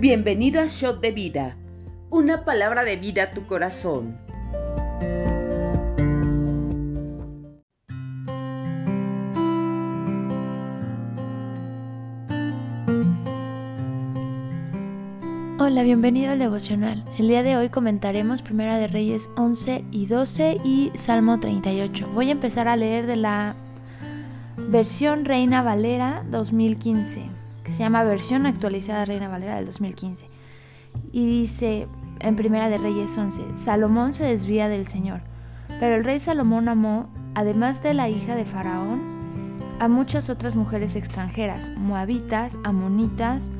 Bienvenido a Shot de Vida, una palabra de vida a tu corazón. Hola, bienvenido al devocional. El día de hoy comentaremos Primera de Reyes 11 y 12 y Salmo 38. Voy a empezar a leer de la versión Reina Valera 2015 se llama Versión Actualizada Reina Valera del 2015. Y dice en Primera de Reyes 11, Salomón se desvía del Señor, pero el rey Salomón amó, además de la hija de Faraón, a muchas otras mujeres extranjeras, moabitas, amonitas,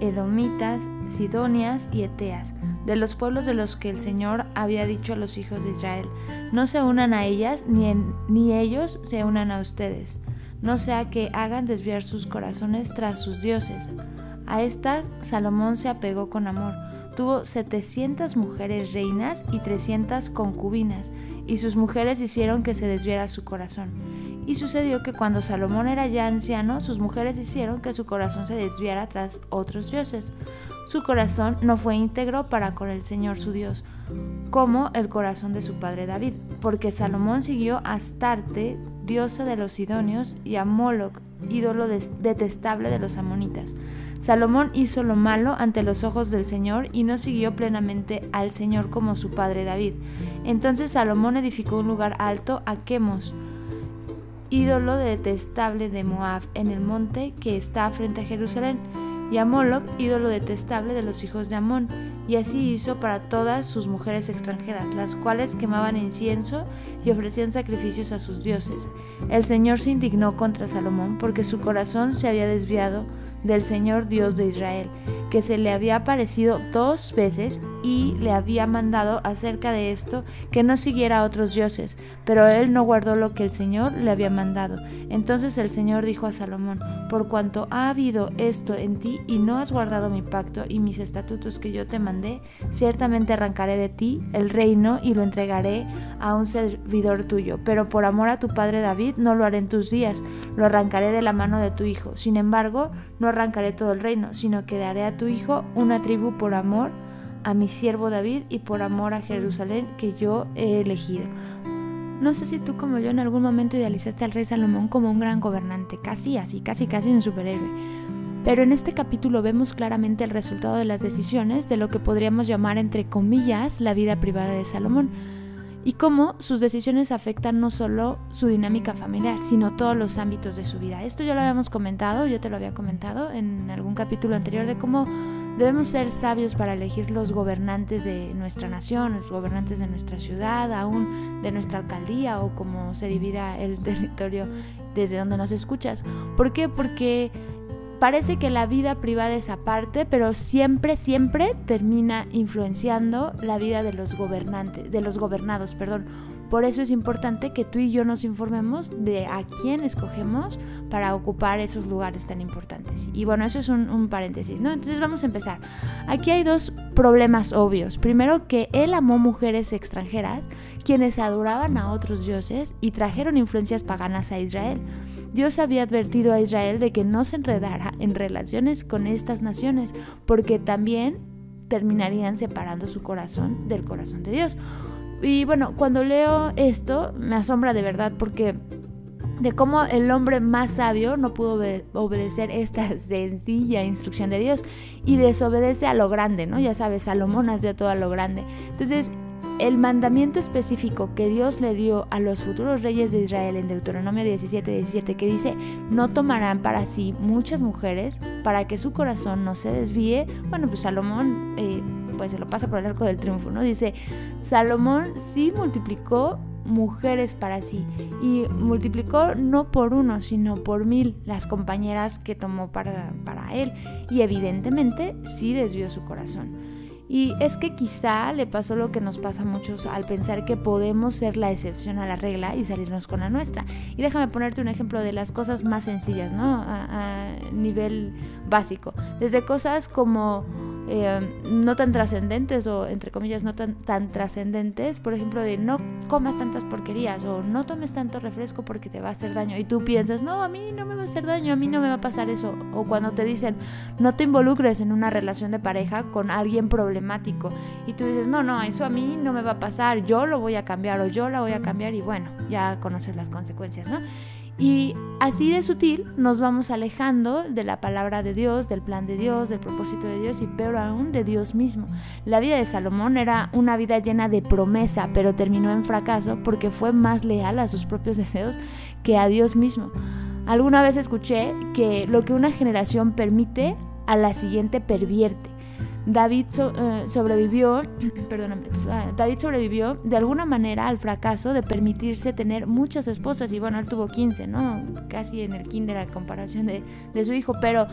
edomitas, sidonias y eteas, de los pueblos de los que el Señor había dicho a los hijos de Israel, no se unan a ellas, ni, ni ellos se unan a ustedes no sea que hagan desviar sus corazones tras sus dioses. A estas Salomón se apegó con amor. Tuvo 700 mujeres reinas y 300 concubinas, y sus mujeres hicieron que se desviara su corazón. Y sucedió que cuando Salomón era ya anciano, sus mujeres hicieron que su corazón se desviara tras otros dioses. Su corazón no fue íntegro para con el Señor su Dios, como el corazón de su padre David, porque Salomón siguió a Astarte, diosa de los Sidonios, y a Moloch, ídolo detestable de los amonitas. Salomón hizo lo malo ante los ojos del Señor y no siguió plenamente al Señor como su padre David. Entonces Salomón edificó un lugar alto a Quemos, ídolo detestable de Moab, en el monte que está frente a Jerusalén, y a Moloch, ídolo detestable de los hijos de Amón y así hizo para todas sus mujeres extranjeras, las cuales quemaban incienso y ofrecían sacrificios a sus dioses. El Señor se indignó contra Salomón porque su corazón se había desviado del Señor Dios de Israel, que se le había aparecido dos veces y le había mandado acerca de esto que no siguiera a otros dioses, pero él no guardó lo que el Señor le había mandado. Entonces el Señor dijo a Salomón, por cuanto ha habido esto en ti y no has guardado mi pacto y mis estatutos que yo te mandé, ciertamente arrancaré de ti el reino y lo entregaré a un servidor tuyo, pero por amor a tu padre David no lo haré en tus días, lo arrancaré de la mano de tu hijo. Sin embargo, no arrancaré todo el reino, sino que daré a tu hijo una tribu por amor a mi siervo David y por amor a Jerusalén que yo he elegido. No sé si tú como yo en algún momento idealizaste al rey Salomón como un gran gobernante, casi así, casi casi un superhéroe. Pero en este capítulo vemos claramente el resultado de las decisiones de lo que podríamos llamar entre comillas la vida privada de Salomón y cómo sus decisiones afectan no solo su dinámica familiar, sino todos los ámbitos de su vida. Esto ya lo habíamos comentado, yo te lo había comentado en algún capítulo anterior de cómo Debemos ser sabios para elegir los gobernantes de nuestra nación, los gobernantes de nuestra ciudad, aún de nuestra alcaldía o como se divida el territorio desde donde nos escuchas. ¿Por qué? Porque parece que la vida privada es aparte, pero siempre, siempre termina influenciando la vida de los gobernantes, de los gobernados, perdón por eso es importante que tú y yo nos informemos de a quién escogemos para ocupar esos lugares tan importantes. Y bueno, eso es un, paréntesis, ¿no? Entonces vamos a empezar. Aquí hay dos problemas obvios. Primero, que él amó mujeres extranjeras, quienes adoraban a otros dioses y trajeron influencias paganas a Israel. Dios había advertido a Israel de que no se enredara en relaciones con estas naciones, porque también terminarían separando su corazón del corazón de Dios. Y bueno, cuando leo esto me asombra de verdad porque de cómo el hombre más sabio no pudo obedecer esta sencilla instrucción de Dios y desobedece a lo grande, ¿no? Ya sabes, Salomón hacía todo a lo grande. Entonces, el mandamiento específico que Dios le dio a los futuros reyes de Israel en Deuteronomio 17, 17, que dice, no tomarán para sí muchas mujeres para que su corazón no se desvíe, bueno, pues Salomón... Eh, pues se lo pasa por el arco del triunfo, ¿no? Dice, Salomón sí multiplicó mujeres para sí y multiplicó no por uno, sino por mil las compañeras que tomó para, para él y evidentemente sí desvió su corazón. Y es que quizá le pasó lo que nos pasa a muchos al pensar que podemos ser la excepción a la regla y salirnos con la nuestra. Y déjame ponerte un ejemplo de las cosas más sencillas, ¿no? A, a nivel básico. Desde cosas como eh, no tan trascendentes o entre comillas no tan, tan trascendentes, por ejemplo, de no comas tantas porquerías o no tomes tanto refresco porque te va a hacer daño. Y tú piensas, no, a mí no me va a hacer daño, a mí no me va a pasar eso, o cuando te dicen, no te involucres en una relación de pareja con alguien problemático y tú dices, no, no, eso a mí no me va a pasar, yo lo voy a cambiar o yo la voy a cambiar y bueno, ya conoces las consecuencias, ¿no? Y así de sutil nos vamos alejando de la palabra de Dios, del plan de Dios, del propósito de Dios y peor aún de Dios mismo. La vida de Salomón era una vida llena de promesa, pero terminó en fracaso porque fue más leal a sus propios deseos que a Dios mismo. Alguna vez escuché que lo que una generación permite, a la siguiente pervierte. David eh, sobrevivió, ah, David sobrevivió de alguna manera al fracaso de permitirse tener muchas esposas y bueno, él tuvo 15, ¿no? Casi en el kinder a comparación de, de su hijo, pero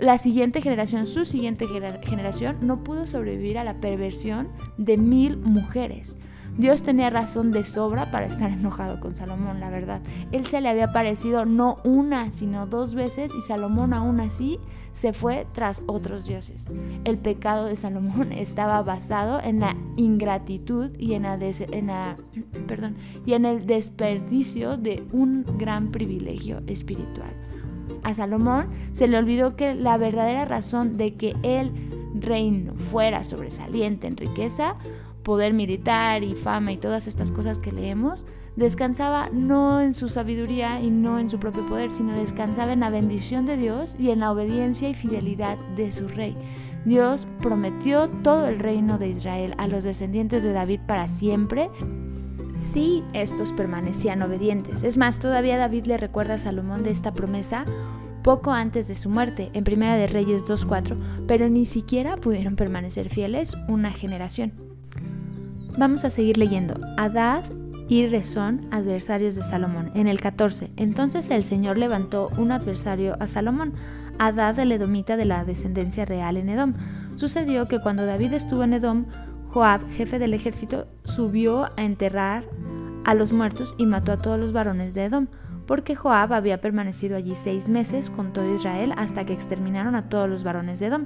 la siguiente generación, su siguiente generación, no pudo sobrevivir a la perversión de mil mujeres. Dios tenía razón de sobra para estar enojado con Salomón, la verdad. Él se le había parecido no una, sino dos veces y Salomón aún así se fue tras otros dioses. El pecado de Salomón estaba basado en la ingratitud y en, perdón, y en el desperdicio de un gran privilegio espiritual. A Salomón se le olvidó que la verdadera razón de que el reino fuera sobresaliente en riqueza poder militar y fama y todas estas cosas que leemos, descansaba no en su sabiduría y no en su propio poder, sino descansaba en la bendición de Dios y en la obediencia y fidelidad de su rey. Dios prometió todo el reino de Israel a los descendientes de David para siempre si estos permanecían obedientes. Es más, todavía David le recuerda a Salomón de esta promesa poco antes de su muerte, en Primera de Reyes 2.4, pero ni siquiera pudieron permanecer fieles una generación. Vamos a seguir leyendo. Adad y Rezón, adversarios de Salomón. En el 14, entonces el Señor levantó un adversario a Salomón, Adad el edomita de la descendencia real en Edom. Sucedió que cuando David estuvo en Edom, Joab, jefe del ejército, subió a enterrar a los muertos y mató a todos los varones de Edom, porque Joab había permanecido allí seis meses con todo Israel hasta que exterminaron a todos los varones de Edom.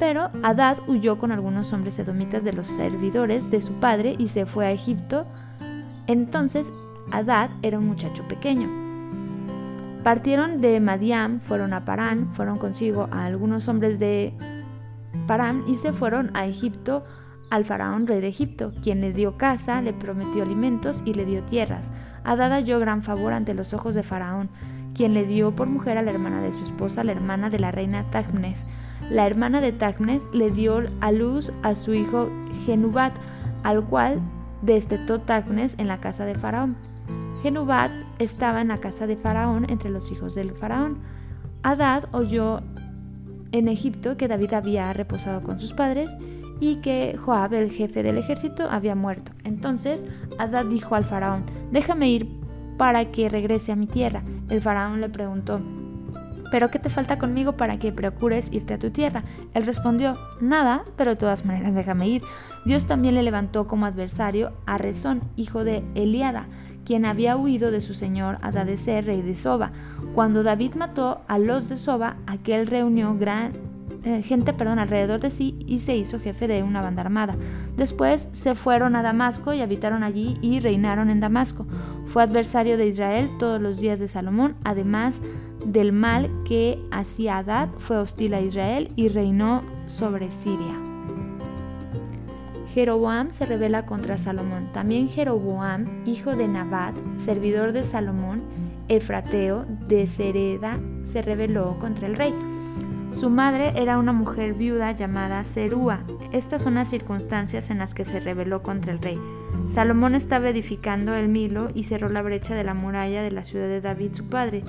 Pero Adad huyó con algunos hombres edomitas de los servidores de su padre y se fue a Egipto. Entonces Adad era un muchacho pequeño. Partieron de Madiam, fueron a Parán, fueron consigo a algunos hombres de Parán y se fueron a Egipto al faraón rey de Egipto, quien le dio casa, le prometió alimentos y le dio tierras. Adad halló gran favor ante los ojos de faraón, quien le dio por mujer a la hermana de su esposa, la hermana de la reina Tacnes. La hermana de Tacnes le dio a luz a su hijo Genubat, al cual destetó Tacnes en la casa de Faraón. Genubat estaba en la casa de Faraón entre los hijos del Faraón. Adad oyó en Egipto que David había reposado con sus padres y que Joab, el jefe del ejército, había muerto. Entonces Adad dijo al faraón, déjame ir para que regrese a mi tierra. El faraón le preguntó, ¿pero qué te falta conmigo para que procures irte a tu tierra? Él respondió, nada, pero de todas maneras déjame ir. Dios también le levantó como adversario a Rezón, hijo de Eliada, quien había huido de su señor Adadecer, rey de Soba. Cuando David mató a los de Soba, aquel reunió gran eh, gente perdón, alrededor de sí y se hizo jefe de una banda armada. Después se fueron a Damasco y habitaron allí y reinaron en Damasco. Fue adversario de Israel todos los días de Salomón, además del mal que hacía Adad, fue hostil a Israel y reinó sobre Siria. Jeroboam se rebela contra Salomón. También Jeroboam, hijo de Nabat, servidor de Salomón, Efrateo de Sereda, se rebeló contra el rey. Su madre era una mujer viuda llamada Serúa. Estas son las circunstancias en las que se rebeló contra el rey. Salomón estaba edificando el Milo y cerró la brecha de la muralla de la ciudad de David, su padre.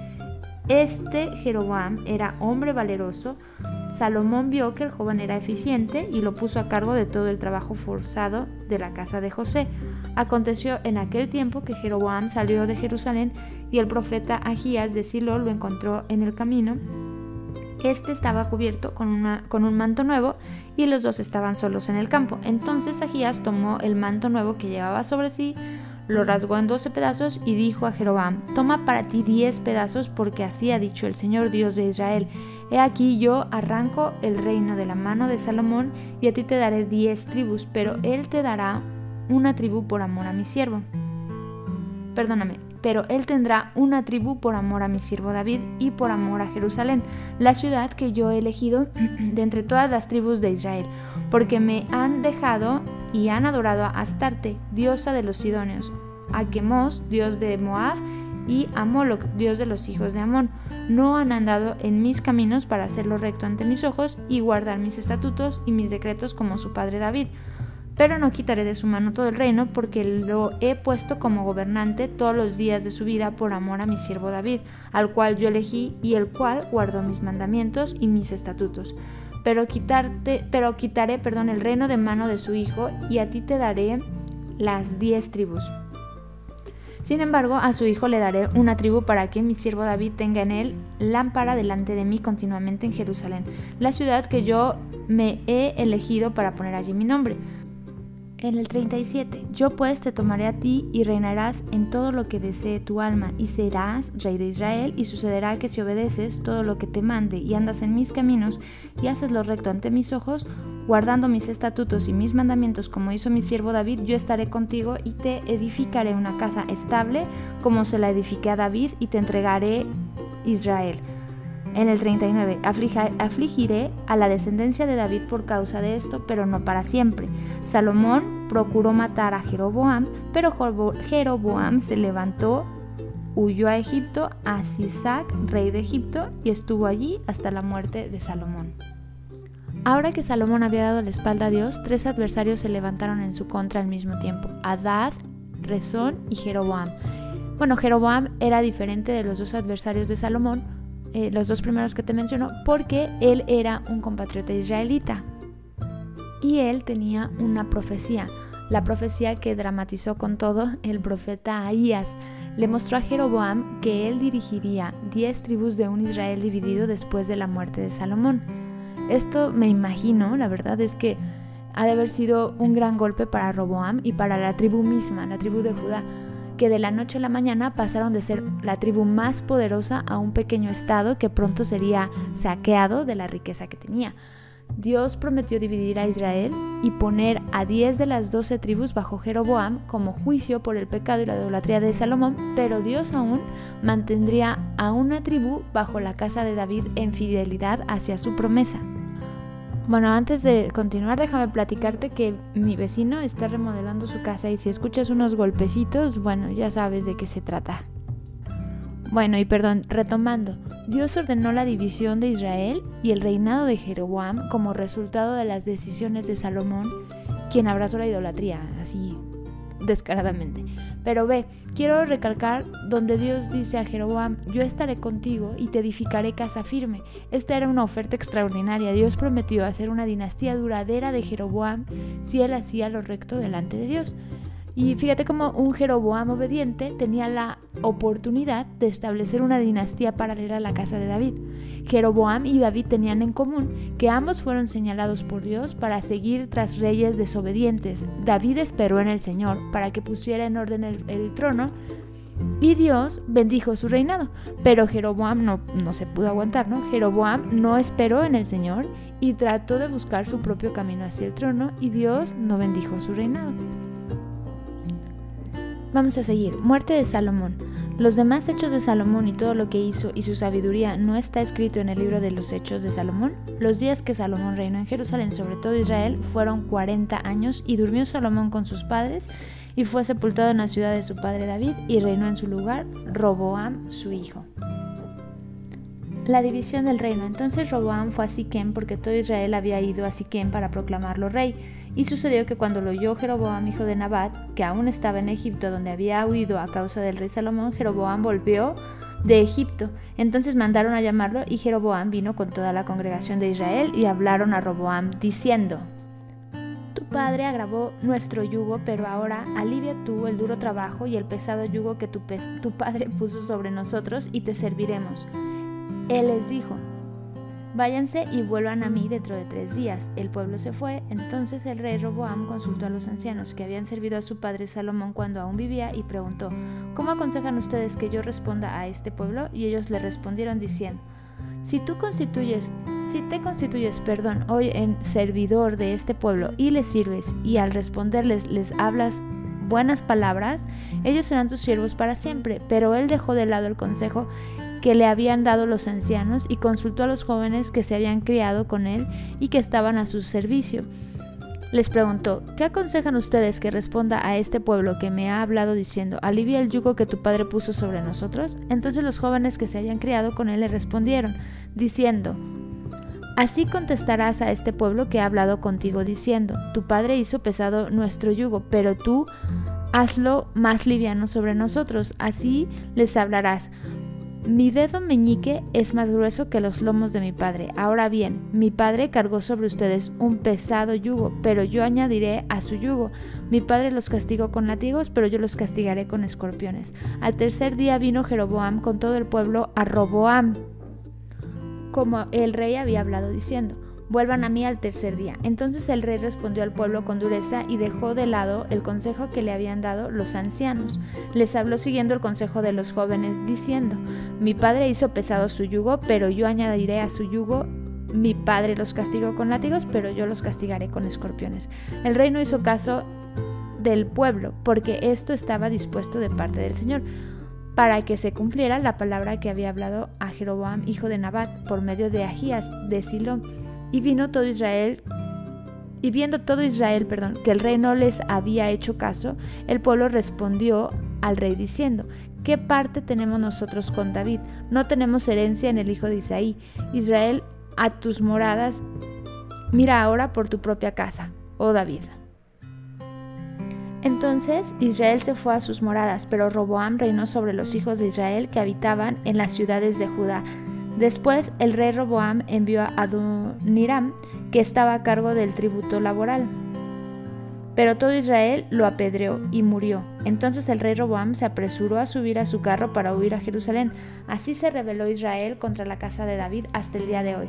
Este Jeroboam era hombre valeroso. Salomón vio que el joven era eficiente y lo puso a cargo de todo el trabajo forzado de la casa de José. Aconteció en aquel tiempo que Jeroboam salió de Jerusalén y el profeta Agías de Silo lo encontró en el camino este estaba cubierto con, un manto nuevo y los dos estaban solos en el campo. Entonces Agías tomó el manto nuevo que llevaba sobre sí, lo rasgó en doce pedazos y dijo a Jeroboam, toma para ti diez pedazos porque así ha dicho el Señor Dios de Israel. He aquí yo arranco el reino de la mano de Salomón y a ti te daré diez tribus, pero él te dará una tribu por amor a mi siervo. Perdóname, pero él tendrá una tribu por amor a mi siervo David y por amor a Jerusalén, la ciudad que yo he elegido de entre todas las tribus de Israel, porque me han dejado y han adorado a Astarte, diosa de los Sidonios, a Quemos, dios de Moab, y a Moloch, dios de los hijos de Amón. No han andado en mis caminos para hacerlo recto ante mis ojos y guardar mis estatutos y mis decretos como su padre David pero no quitaré de su mano todo el reino, porque lo he puesto como gobernante todos los días de su vida por amor a mi siervo David, al cual yo elegí y el cual guardó mis mandamientos y mis estatutos. Pero, quitarte, pero quitaré perdón, el reino de mano de su hijo, y a ti te daré las diez tribus. Sin embargo, a su hijo le daré una tribu para que mi siervo David tenga en él lámpara delante de mí continuamente en Jerusalén, la ciudad que yo me he elegido para poner allí mi nombre en el 37, yo pues te tomaré a ti y reinarás en todo lo que desee tu alma, y serás rey de Israel, y sucederá que si obedeces todo lo que te mande y andas en mis caminos y haces lo recto ante mis ojos, guardando mis estatutos y mis mandamientos como hizo mi siervo David, yo estaré contigo y te edificaré una casa estable como se la edifiqué a David y te entregaré Israel. En el 39, afligiré a la descendencia de David por causa de esto, pero no para siempre. Salomón procuró matar a Jeroboam, pero Jeroboam se levantó, huyó a Egipto, a Sisac, rey de Egipto, y estuvo allí hasta la muerte de Salomón. Ahora que Salomón había dado la espalda a Dios, tres adversarios se levantaron en su contra al mismo tiempo, Adad, Rezón y Jeroboam. Bueno, Jeroboam era diferente de los dos adversarios de Salomón, eh, los dos primeros que te menciono, porque él era un compatriota israelita. Y él tenía una profecía, la profecía que dramatizó con todo el profeta Ahías. Le mostró a Jeroboam que él dirigiría diez tribus de un Israel dividido después de la muerte de Salomón. Esto me imagino, la verdad es que ha de haber sido un gran golpe para Roboam y para la tribu misma, la tribu de Judá, que de la noche a la mañana pasaron de ser la tribu más poderosa a un pequeño estado que pronto sería saqueado de la riqueza que tenía. Dios prometió dividir a Israel y poner a 10 de las 12 tribus bajo Jeroboam como juicio por el pecado y la idolatría de Salomón, pero Dios aún mantendría a una tribu bajo la casa de David en fidelidad hacia su promesa. Bueno, antes de continuar, déjame platicarte que mi vecino está remodelando su casa y si escuchas unos golpecitos, bueno, ya sabes de qué se trata. Bueno, y perdón, retomando, Dios ordenó la división de Israel y el reinado de Jeroboam como resultado de las decisiones de Salomón, quien abrazó la idolatría, así descaradamente. Pero ve, quiero recalcar donde Dios dice a Jeroboam, yo estaré contigo y te edificaré casa firme. Esta era una oferta extraordinaria. Dios prometió hacer una dinastía duradera de Jeroboam si él hacía lo recto delante de Dios. Y fíjate cómo un Jeroboam obediente tenía la oportunidad de establecer una dinastía paralela a la casa de David. Jeroboam y David tenían en común que ambos fueron señalados por Dios para seguir tras reyes desobedientes. David esperó en el Señor para que pusiera en orden el, trono y Dios bendijo su reinado. Pero Jeroboam no, no se pudo aguantar, ¿no? Jeroboam no esperó en el Señor y trató de buscar su propio camino hacia el trono y Dios no bendijo su reinado. Vamos a seguir. Muerte de Salomón. Los demás hechos de Salomón y todo lo que hizo y su sabiduría no está escrito en el libro de los hechos de Salomón. Los días que Salomón reinó en Jerusalén sobre todo Israel fueron 40 años y durmió Salomón con sus padres y fue sepultado en la ciudad de su padre David y reinó en su lugar Roboam su hijo. La división del reino. Entonces Roboam fue a Siquem porque todo Israel había ido a Siquem para proclamarlo rey. Y sucedió que cuando lo oyó Jeroboam, hijo de Nabat, que aún estaba en Egipto, donde había huido a causa del rey Salomón, Jeroboam volvió de Egipto. Entonces mandaron a llamarlo y Jeroboam vino con toda la congregación de Israel y hablaron a Roboam diciendo, Tu padre agravó nuestro yugo, pero ahora alivia tú el duro trabajo y el pesado yugo que tu, tu padre puso sobre nosotros y te serviremos. Él les dijo, Váyanse y vuelvan a mí dentro de tres días. El pueblo se fue. Entonces el rey Roboam consultó a los ancianos que habían servido a su padre Salomón cuando aún vivía y preguntó, ¿cómo aconsejan ustedes que yo responda a este pueblo? Y ellos le respondieron diciendo, si tú constituyes, si te constituyes, perdón, hoy en servidor de este pueblo y les sirves y al responderles les hablas buenas palabras, ellos serán tus siervos para siempre. Pero él dejó de lado el consejo que le habían dado los ancianos y consultó a los jóvenes que se habían criado con él y que estaban a su servicio. Les preguntó, ¿qué aconsejan ustedes que responda a este pueblo que me ha hablado diciendo, alivia el yugo que tu padre puso sobre nosotros? Entonces los jóvenes que se habían criado con él le respondieron, diciendo, Así contestarás a este pueblo que ha hablado contigo diciendo, tu padre hizo pesado nuestro yugo, pero tú hazlo más liviano sobre nosotros. Así les hablarás, mi dedo meñique es más grueso que los lomos de mi padre. Ahora bien, mi padre cargó sobre ustedes un pesado yugo, pero yo añadiré a su yugo. Mi padre los castigó con látigos, pero yo los castigaré con escorpiones. Al tercer día vino Jeroboam con todo el pueblo a Roboam, como el rey había hablado diciendo vuelvan a mí al tercer día. Entonces el rey respondió al pueblo con dureza y dejó de lado el consejo que le habían dado los ancianos. Les habló siguiendo el consejo de los jóvenes, diciendo, mi padre hizo pesado su yugo, pero yo añadiré a su yugo mi padre los castigó con látigos, pero yo los castigaré con escorpiones. El rey no hizo caso del pueblo, porque esto estaba dispuesto de parte del Señor, para que se cumpliera la palabra que había hablado a Jeroboam, hijo de Nabat, por medio de Agías de Silo y vino todo Israel, y viendo todo Israel, perdón, que el rey no les había hecho caso, el pueblo respondió al rey diciendo, ¿qué parte tenemos nosotros con David? No tenemos herencia en el hijo de Isaí. Israel, a tus moradas, mira ahora por tu propia casa, oh David. Entonces Israel se fue a sus moradas, pero Roboam reinó sobre los hijos de Israel que habitaban en las ciudades de Judá, Después el rey Roboam envió a Adoniram, que estaba a cargo del tributo laboral. Pero todo Israel lo apedreó y murió. Entonces el rey Roboam se apresuró a subir a su carro para huir a Jerusalén. Así se rebeló Israel contra la casa de David hasta el día de hoy.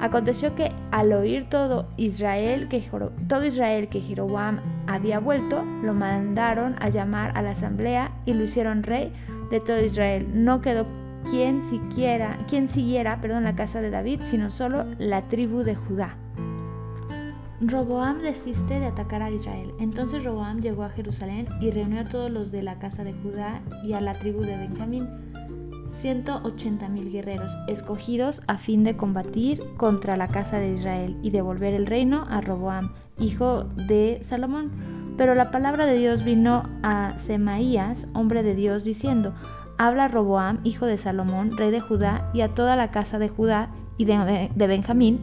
Aconteció que al oír todo Israel que todo Israel que Jeroboam había vuelto, lo mandaron a llamar a la asamblea y lo hicieron rey de todo Israel. No quedó quien, siquiera, quien siguiera perdón, la casa de David, sino solo la tribu de Judá. Roboam desiste de atacar a Israel. Entonces Roboam llegó a Jerusalén y reunió a todos los de la casa de Judá y a la tribu de Benjamín, 180 mil guerreros, escogidos a fin de combatir contra la casa de Israel y devolver el reino a Roboam, hijo de Salomón. Pero la palabra de Dios vino a Semaías, hombre de Dios, diciendo, habla Roboam, hijo de Salomón, rey de Judá, y a toda la casa de Judá y de, Benjamín,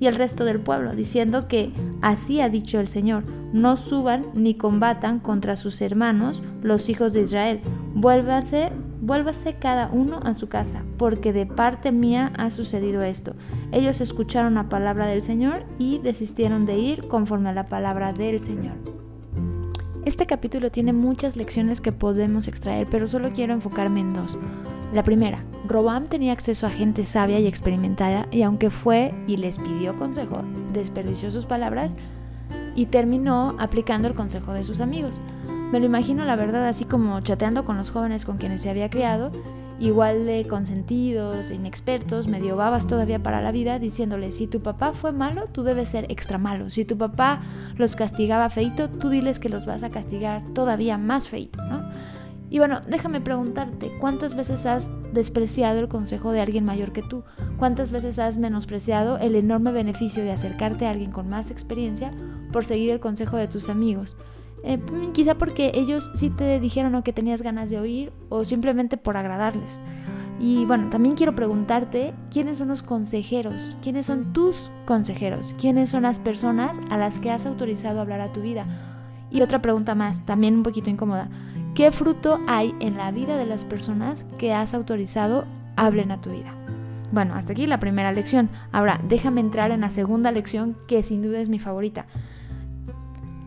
y el resto del pueblo, diciendo que así ha dicho el Señor, no suban ni combatan contra sus hermanos, los hijos de Israel, vuélvase, vuélvase cada uno a su casa, porque de parte mía ha sucedido esto. Ellos escucharon la palabra del Señor y desistieron de ir conforme a la palabra del Señor. Este capítulo tiene muchas lecciones que podemos extraer, pero solo quiero enfocarme en dos. La primera, Robam tenía acceso a gente sabia y experimentada y aunque fue y les pidió consejo, desperdició sus palabras y terminó aplicando el consejo de sus amigos. Me lo imagino la verdad así como chateando con los jóvenes con quienes se había criado igual de consentidos, inexpertos, medio babas todavía para la vida, diciéndole, si tu papá fue malo, tú debes ser extra malo. Si tu papá los castigaba feito, tú diles que los vas a castigar todavía más feito, ¿no? Y bueno, déjame preguntarte, ¿cuántas veces has despreciado el consejo de alguien mayor que tú? ¿Cuántas veces has menospreciado el enorme beneficio de acercarte a alguien con más experiencia por seguir el consejo de tus amigos? Eh, quizá porque ellos sí te dijeron lo que tenías ganas de oír o simplemente por agradarles. Y bueno, también quiero preguntarte quiénes son los consejeros, quiénes son tus consejeros, quiénes son las personas a las que has autorizado hablar a tu vida. Y otra pregunta más, también un poquito incómoda. ¿Qué fruto hay en la vida de las personas que has autorizado hablen a tu vida? Bueno, hasta aquí la primera lección. Ahora, déjame entrar en la segunda lección que sin duda es mi favorita.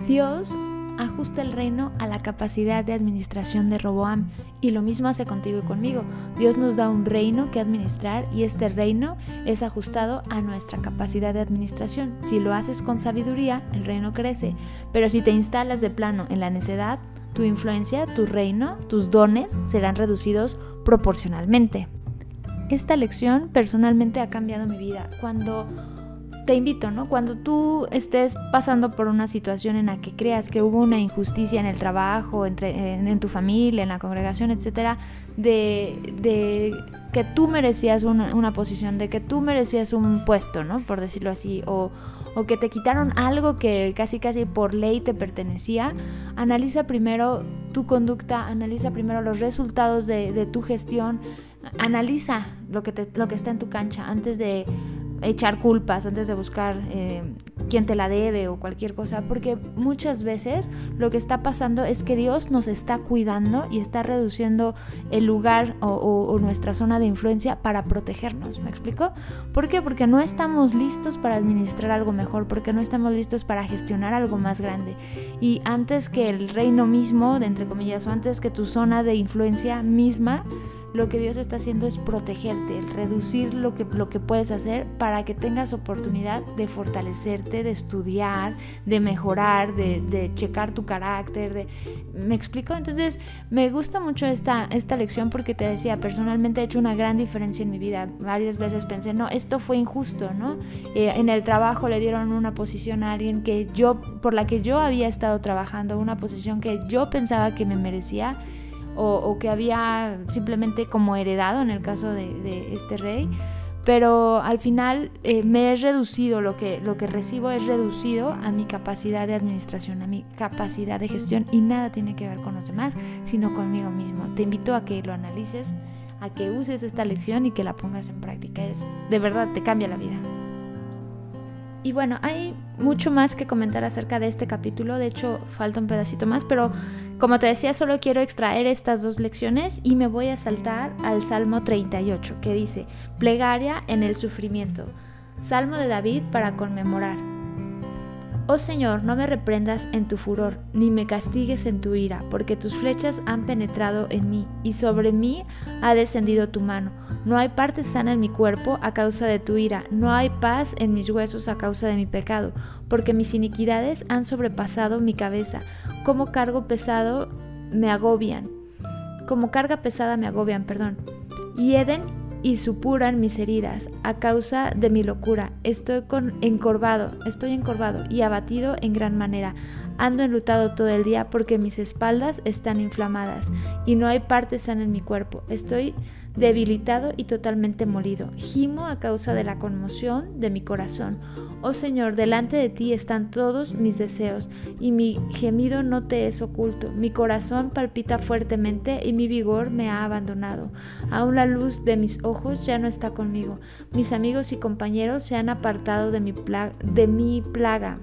Dios ajusta el reino a la capacidad de administración de Roboam. Y lo mismo hace contigo y conmigo. Dios nos da un reino que administrar y este reino es ajustado a nuestra capacidad de administración. Si lo haces con sabiduría, el reino crece. Pero si te instalas de plano en la necedad, tu influencia, tu reino, tus dones serán reducidos proporcionalmente. Esta lección personalmente ha cambiado mi vida. Cuando te invito, ¿no? Cuando tú estés pasando por una situación en la que creas que hubo una injusticia en el trabajo, entre, en, tu familia, en la congregación, etcétera, de, que tú merecías una, posición, de que tú merecías un puesto, ¿no? Por decirlo así, o, que te quitaron algo que casi casi por ley te pertenecía, analiza primero tu conducta, analiza primero los resultados de, tu gestión, analiza lo que, te, lo que está en tu cancha antes de echar culpas antes de buscar eh, quién te la debe o cualquier cosa, porque muchas veces lo que está pasando es que Dios nos está cuidando y está reduciendo el lugar o, nuestra zona de influencia para protegernos, ¿me explico? ¿Por qué? Porque no estamos listos para administrar algo mejor, porque no estamos listos para gestionar algo más grande. Y antes que el reino mismo, de entre comillas, o antes que tu zona de influencia misma, lo que Dios está haciendo es protegerte, reducir lo que, lo que puedes hacer para que tengas oportunidad de fortalecerte, de estudiar, de mejorar, de, checar tu carácter. De... ¿Me explico? Entonces, me gusta mucho esta, esta lección porque te decía, personalmente ha hecho una gran diferencia en mi vida. Varias veces pensé, no, esto fue injusto, ¿no? Eh, en el trabajo le dieron una posición a alguien que yo, por la que yo había estado trabajando, una posición que yo pensaba que me merecía o, que había simplemente como heredado en el caso de, este rey. Pero al final eh, me he reducido, lo que, lo que recibo es reducido a mi capacidad de administración, a mi capacidad de gestión y nada tiene que ver con los demás, sino conmigo mismo. Te invito a que lo analices, a que uses esta lección y que la pongas en práctica. Es, de verdad te cambia la vida. Y bueno, hay mucho más que comentar acerca de este capítulo, de hecho falta un pedacito más, pero como te decía, solo quiero extraer estas dos lecciones y me voy a saltar al Salmo 38, que dice, plegaria en el sufrimiento, Salmo de David para conmemorar. Oh Señor, no me reprendas en tu furor, ni me castigues en tu ira, porque tus flechas han penetrado en mí, y sobre mí ha descendido tu mano. No hay parte sana en mi cuerpo a causa de tu ira, no hay paz en mis huesos a causa de mi pecado, porque mis iniquidades han sobrepasado mi cabeza, como cargo pesado me agobian, como carga pesada me agobian, perdón. Y Eden y supuran mis heridas a causa de mi locura. Estoy con, encorvado, estoy encorvado y abatido en gran manera. Ando enlutado todo el día porque mis espaldas están inflamadas y no hay parte sana en mi cuerpo. Estoy debilitado y totalmente molido. Gimo a causa de la conmoción de mi corazón. Oh Señor, delante de ti están todos mis deseos, y mi gemido no te es oculto. Mi corazón palpita fuertemente y mi vigor me ha abandonado. Aún la luz de mis ojos ya no está conmigo. Mis amigos y compañeros se han apartado de mi, de mi plaga.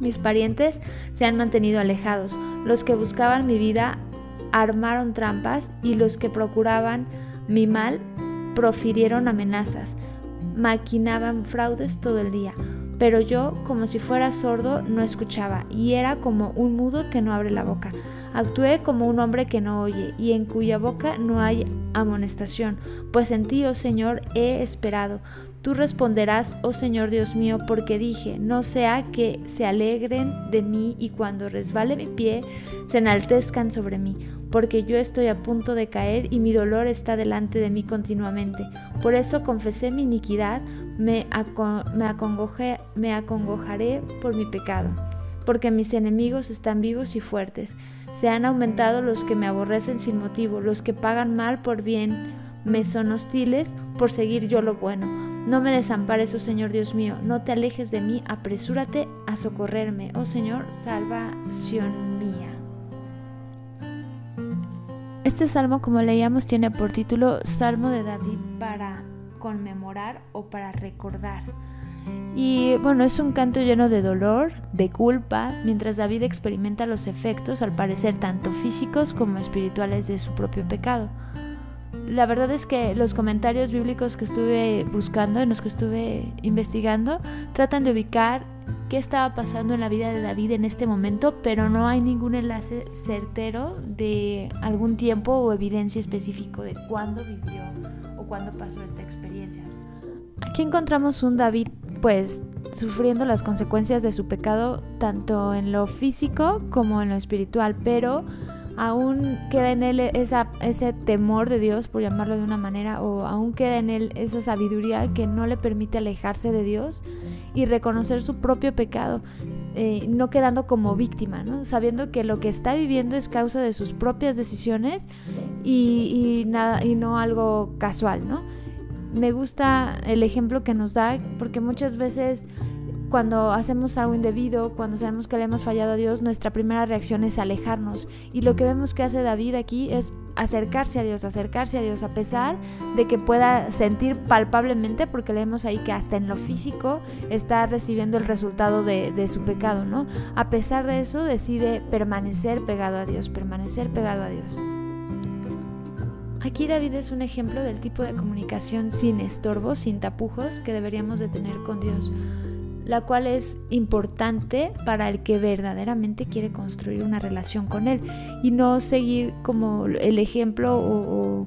Mis parientes se han mantenido alejados. Los que buscaban mi vida armaron trampas y los que procuraban mi mal profirieron amenazas, maquinaban fraudes todo el día, pero yo, como si fuera sordo, no escuchaba, y era como un mudo que no abre la boca. Actué como un hombre que no oye, y en cuya boca no hay amonestación, pues en ti, oh Señor, he esperado. Tú responderás, oh Señor Dios mío, porque dije, no sea que se alegren de mí y cuando resbale mi pie, se enaltezcan sobre mí porque yo estoy a punto de caer y mi dolor está delante de mí continuamente. Por eso confesé mi iniquidad, me, me acongojaré por mi pecado, porque mis enemigos están vivos y fuertes. Se han aumentado los que me aborrecen sin motivo, los que pagan mal por bien me son hostiles por seguir yo lo bueno. No me desampares, oh Señor Dios mío, no te alejes de mí, apresúrate a socorrerme, oh Señor, salvación mía. Este salmo, como leíamos, tiene por título Salmo de David para conmemorar o para recordar. Y bueno, es un canto lleno de dolor, de culpa, mientras David experimenta los efectos, al parecer, tanto físicos como espirituales de su propio pecado. La verdad es que los comentarios bíblicos que estuve buscando, en los que estuve investigando, tratan de ubicar qué estaba pasando en la vida de David en este momento, pero no hay ningún enlace certero de algún tiempo o evidencia específico de cuándo vivió o cuándo pasó esta experiencia. Aquí encontramos un David pues sufriendo las consecuencias de su pecado tanto en lo físico como en lo espiritual, pero aún queda en él ese temor de Dios, por llamarlo de una manera, o aún queda en él esa sabiduría que no le permite alejarse de Dios y reconocer su propio pecado, eh, no quedando como víctima, ¿no? sabiendo que lo que está viviendo es causa de sus propias decisiones y, nada, y no algo casual. ¿no? Me gusta el ejemplo que nos da porque muchas veces cuando hacemos algo indebido, cuando sabemos que le hemos fallado a Dios, nuestra primera reacción es alejarnos. Y lo que vemos que hace David aquí es acercarse a Dios, acercarse a Dios, a pesar de que pueda sentir palpablemente, porque leemos ahí que hasta en lo físico está recibiendo el resultado de, de su pecado, ¿no? A pesar de eso, decide permanecer pegado a Dios, permanecer pegado a Dios. Aquí David es un ejemplo del tipo de comunicación sin estorbos, sin tapujos que deberíamos de tener con Dios la cual es importante para el que verdaderamente quiere construir una relación con él y no seguir como el ejemplo o,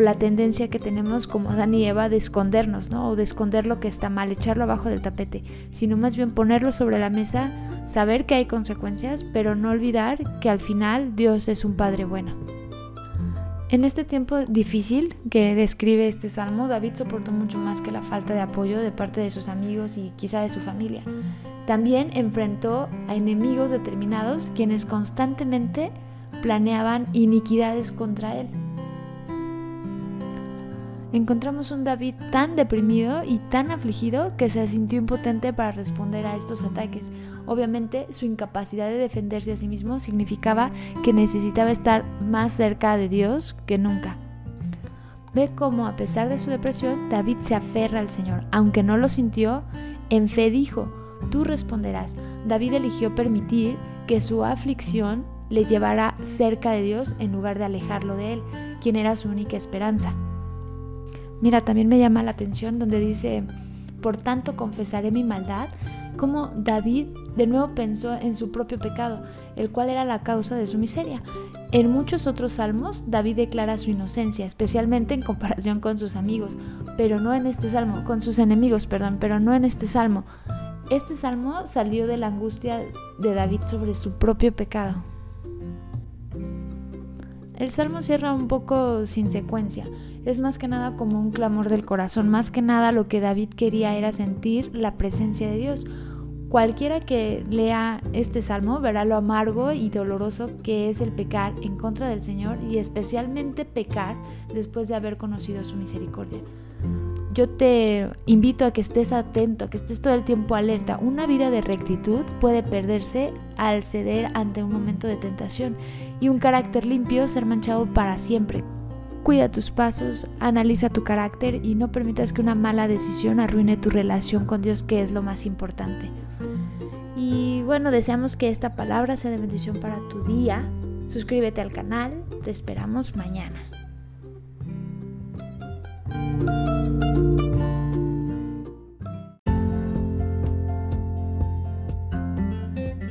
la tendencia que tenemos como Adán y Eva de escondernos, ¿no? O de esconder lo que está mal, echarlo abajo del tapete, sino más bien ponerlo sobre la mesa, saber que hay consecuencias, pero no olvidar que al final Dios es un Padre bueno. En este tiempo difícil que describe este salmo, David soportó mucho más que la falta de apoyo de parte de sus amigos y quizá de su familia. También enfrentó a enemigos determinados quienes constantemente planeaban iniquidades contra él encontramos un David tan deprimido y tan afligido que se sintió impotente para responder a estos ataques. Obviamente su incapacidad de defenderse a sí mismo significaba que necesitaba estar más cerca de Dios que nunca. Ve cómo a pesar de su depresión, David se aferra al Señor. Aunque no lo sintió, en fe dijo, tú responderás. David eligió permitir que su aflicción le llevara cerca de Dios en lugar de alejarlo de él, quien era su única esperanza. Mira, también me llama la atención donde dice, por tanto confesaré mi maldad, como David de nuevo pensó en su propio pecado, el cual era la causa de su miseria. En muchos otros salmos, David declara su inocencia, especialmente en comparación con sus amigos, pero no en este salmo, con sus enemigos, perdón, pero no en este salmo. Este salmo salió de la angustia de David sobre su propio pecado. El salmo cierra un poco sin secuencia es más que nada como un clamor del corazón, más que nada lo que David quería era sentir la presencia de Dios. Cualquiera que lea este salmo verá lo amargo y doloroso que es el pecar en contra del Señor y especialmente pecar después de haber conocido su misericordia. Yo te invito a que estés atento, a que estés todo el tiempo alerta. Una vida de rectitud puede perderse al ceder ante un momento de tentación y un carácter limpio ser manchado para siempre Cuida tus pasos, analiza tu carácter y no permitas que una mala decisión arruine tu relación con Dios, que es lo más importante. Y bueno, deseamos que esta palabra sea de bendición para tu día. Suscríbete al canal, te esperamos mañana.